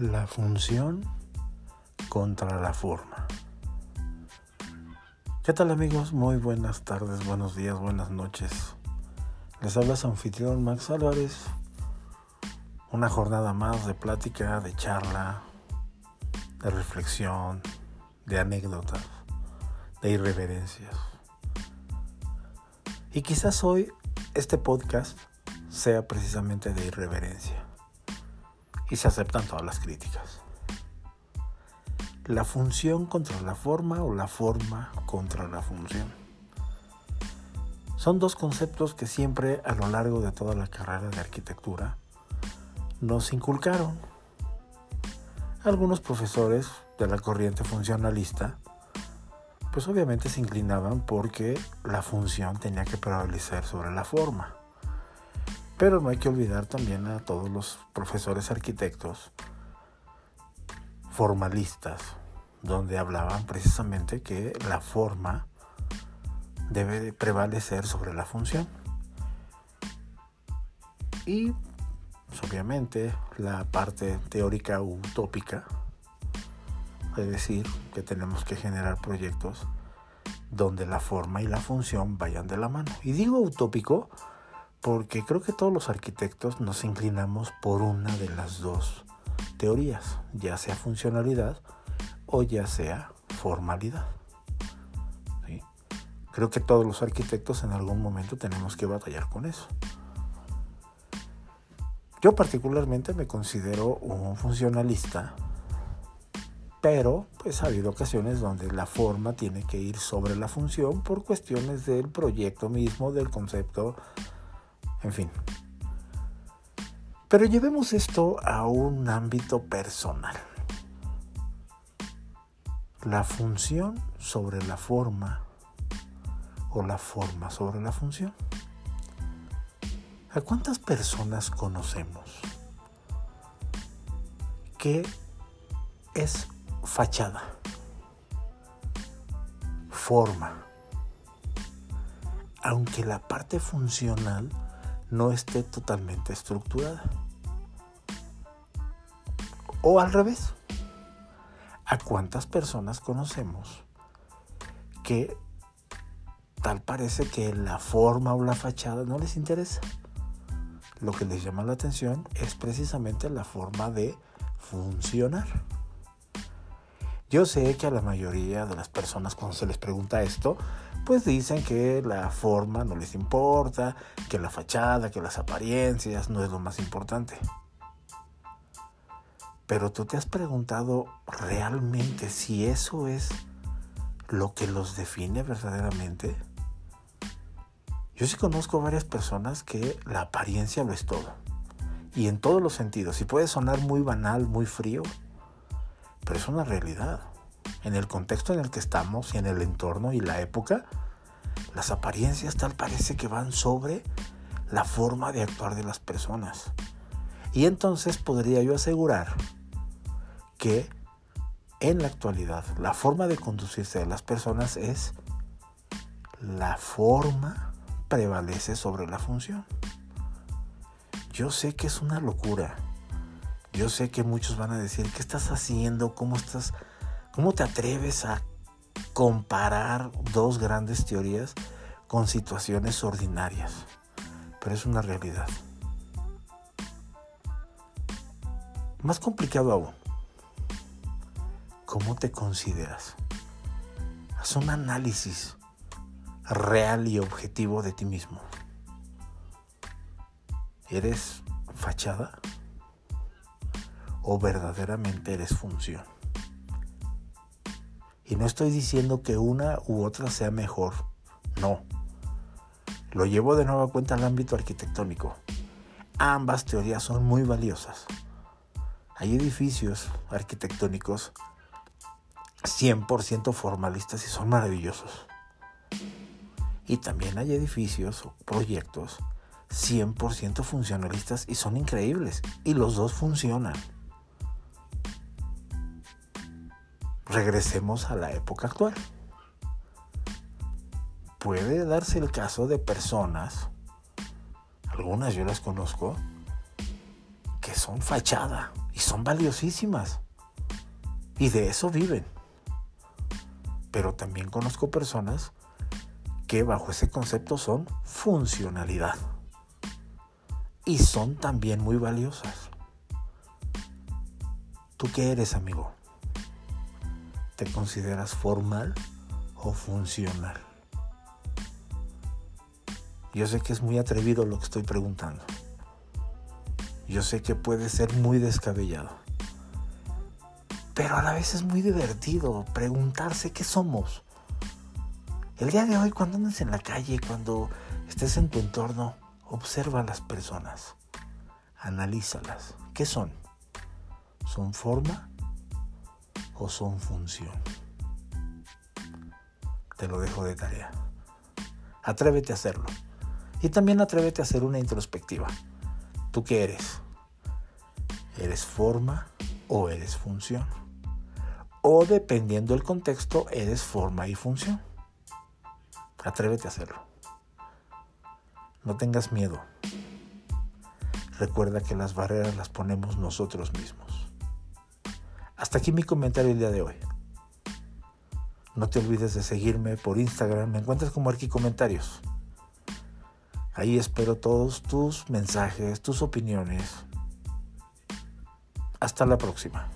La función contra la forma. ¿Qué tal amigos? Muy buenas tardes, buenos días, buenas noches. Les habla su anfitrión Max Álvarez. Una jornada más de plática, de charla, de reflexión, de anécdotas, de irreverencias. Y quizás hoy este podcast sea precisamente de irreverencia. Y se aceptan todas las críticas. La función contra la forma o la forma contra la función. Son dos conceptos que siempre a lo largo de toda la carrera de arquitectura nos inculcaron. Algunos profesores de la corriente funcionalista pues obviamente se inclinaban porque la función tenía que prevalecer sobre la forma. Pero no hay que olvidar también a todos los profesores arquitectos formalistas, donde hablaban precisamente que la forma debe prevalecer sobre la función. Y pues, obviamente la parte teórica utópica, es decir, que tenemos que generar proyectos donde la forma y la función vayan de la mano. Y digo utópico porque creo que todos los arquitectos nos inclinamos por una de las dos teorías, ya sea funcionalidad o ya sea formalidad. Creo que todos los arquitectos en algún momento tenemos que batallar con eso. Yo particularmente me considero un funcionalista, pero pues ha habido ocasiones donde la forma tiene que ir sobre la función por cuestiones del proyecto mismo, del concepto, en fin. Pero llevemos esto a un ámbito personal. La función sobre la forma o la forma sobre la función. ¿A cuántas personas conocemos que es fachada, forma, aunque la parte funcional no esté totalmente estructurada. O al revés, ¿a cuántas personas conocemos que tal parece que la forma o la fachada no les interesa? Lo que les llama la atención es precisamente la forma de funcionar. Yo sé que a la mayoría de las personas cuando se les pregunta esto, pues dicen que la forma no les importa, que la fachada, que las apariencias no es lo más importante. Pero tú te has preguntado realmente si eso es lo que los define verdaderamente. Yo sí conozco varias personas que la apariencia lo es todo. Y en todos los sentidos. Y puede sonar muy banal, muy frío, pero es una realidad en el contexto en el que estamos y en el entorno y la época, las apariencias tal parece que van sobre la forma de actuar de las personas. Y entonces podría yo asegurar que en la actualidad la forma de conducirse de las personas es la forma prevalece sobre la función. Yo sé que es una locura. Yo sé que muchos van a decir, ¿qué estás haciendo? ¿Cómo estás ¿Cómo te atreves a comparar dos grandes teorías con situaciones ordinarias? Pero es una realidad. Más complicado aún, ¿cómo te consideras? Haz un análisis real y objetivo de ti mismo. ¿Eres fachada? ¿O verdaderamente eres función? Y no estoy diciendo que una u otra sea mejor. No. Lo llevo de nuevo a cuenta al ámbito arquitectónico. Ambas teorías son muy valiosas. Hay edificios arquitectónicos 100% formalistas y son maravillosos. Y también hay edificios o proyectos 100% funcionalistas y son increíbles. Y los dos funcionan. Regresemos a la época actual. Puede darse el caso de personas, algunas yo las conozco, que son fachada y son valiosísimas. Y de eso viven. Pero también conozco personas que bajo ese concepto son funcionalidad. Y son también muy valiosas. ¿Tú qué eres, amigo? ¿Te consideras formal o funcional? Yo sé que es muy atrevido lo que estoy preguntando. Yo sé que puede ser muy descabellado. Pero a la vez es muy divertido preguntarse qué somos. El día de hoy, cuando andes en la calle, cuando estés en tu entorno, observa a las personas. Analízalas. ¿Qué son? ¿Son forma o son función? Te lo dejo de tarea. Atrévete a hacerlo. Y también atrévete a hacer una introspectiva. ¿Tú qué eres? ¿Eres forma o eres función? O dependiendo del contexto, eres forma y función. Atrévete a hacerlo. No tengas miedo. Recuerda que las barreras las ponemos nosotros mismos. Hasta aquí mi comentario el día de hoy. No te olvides de seguirme por Instagram. Me encuentras como Arqui Comentarios. Ahí espero todos tus mensajes, tus opiniones. Hasta la próxima.